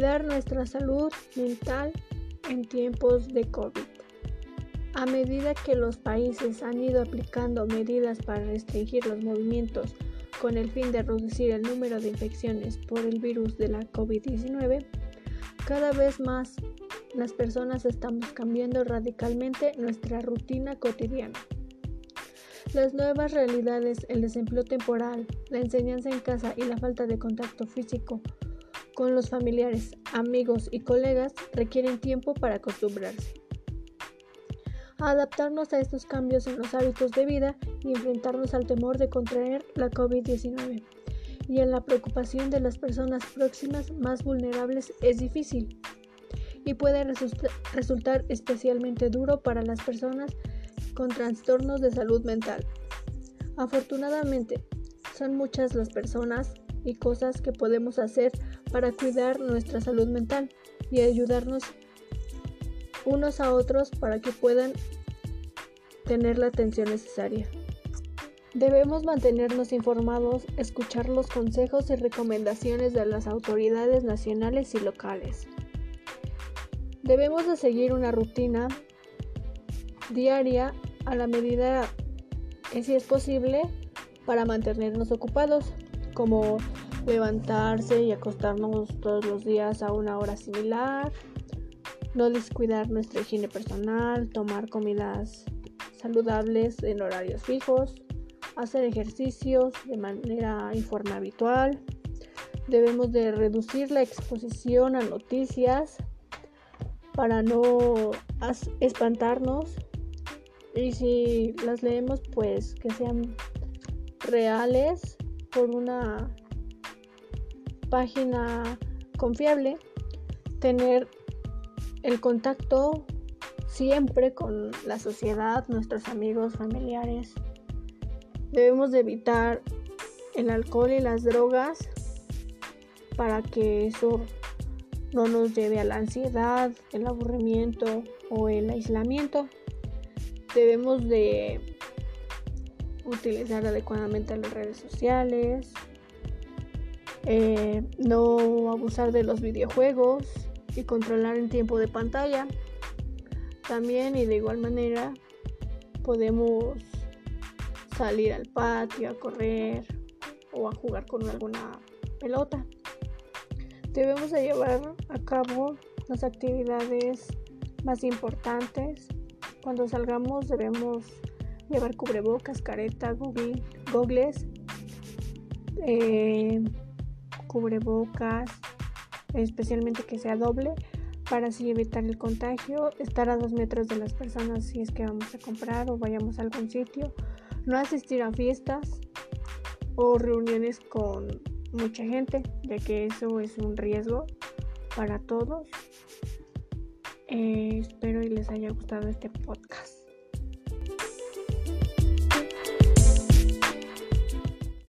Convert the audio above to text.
Cuidar nuestra salud mental en tiempos de COVID. A medida que los países han ido aplicando medidas para restringir los movimientos con el fin de reducir el número de infecciones por el virus de la COVID-19, cada vez más las personas estamos cambiando radicalmente nuestra rutina cotidiana. Las nuevas realidades, el desempleo temporal, la enseñanza en casa y la falta de contacto físico con los familiares, amigos y colegas requieren tiempo para acostumbrarse. adaptarnos a estos cambios en los hábitos de vida y enfrentarnos al temor de contraer la COVID-19 y en la preocupación de las personas próximas más vulnerables es difícil y puede resultar especialmente duro para las personas con trastornos de salud mental. Afortunadamente, son muchas las personas y cosas que podemos hacer para cuidar nuestra salud mental y ayudarnos unos a otros para que puedan tener la atención necesaria. Debemos mantenernos informados, escuchar los consejos y recomendaciones de las autoridades nacionales y locales. Debemos de seguir una rutina diaria a la medida que si es posible para mantenernos ocupados, como levantarse y acostarnos todos los días a una hora similar, no descuidar nuestra higiene personal, tomar comidas saludables en horarios fijos, hacer ejercicios de manera y forma habitual. Debemos de reducir la exposición a noticias para no espantarnos y si las leemos pues que sean reales por una página confiable, tener el contacto siempre con la sociedad, nuestros amigos, familiares. Debemos de evitar el alcohol y las drogas para que eso no nos lleve a la ansiedad, el aburrimiento o el aislamiento. Debemos de utilizar adecuadamente las redes sociales, eh, no abusar de los videojuegos y controlar el tiempo de pantalla. También y de igual manera podemos salir al patio a correr o a jugar con alguna pelota. Debemos de llevar a cabo las actividades más importantes. Cuando salgamos debemos llevar cubrebocas, careta, google, gogles, eh, cubrebocas, especialmente que sea doble, para así evitar el contagio, estar a dos metros de las personas si es que vamos a comprar o vayamos a algún sitio, no asistir a fiestas o reuniones con mucha gente, ya que eso es un riesgo para todos. Eh, espero y les haya gustado este podcast.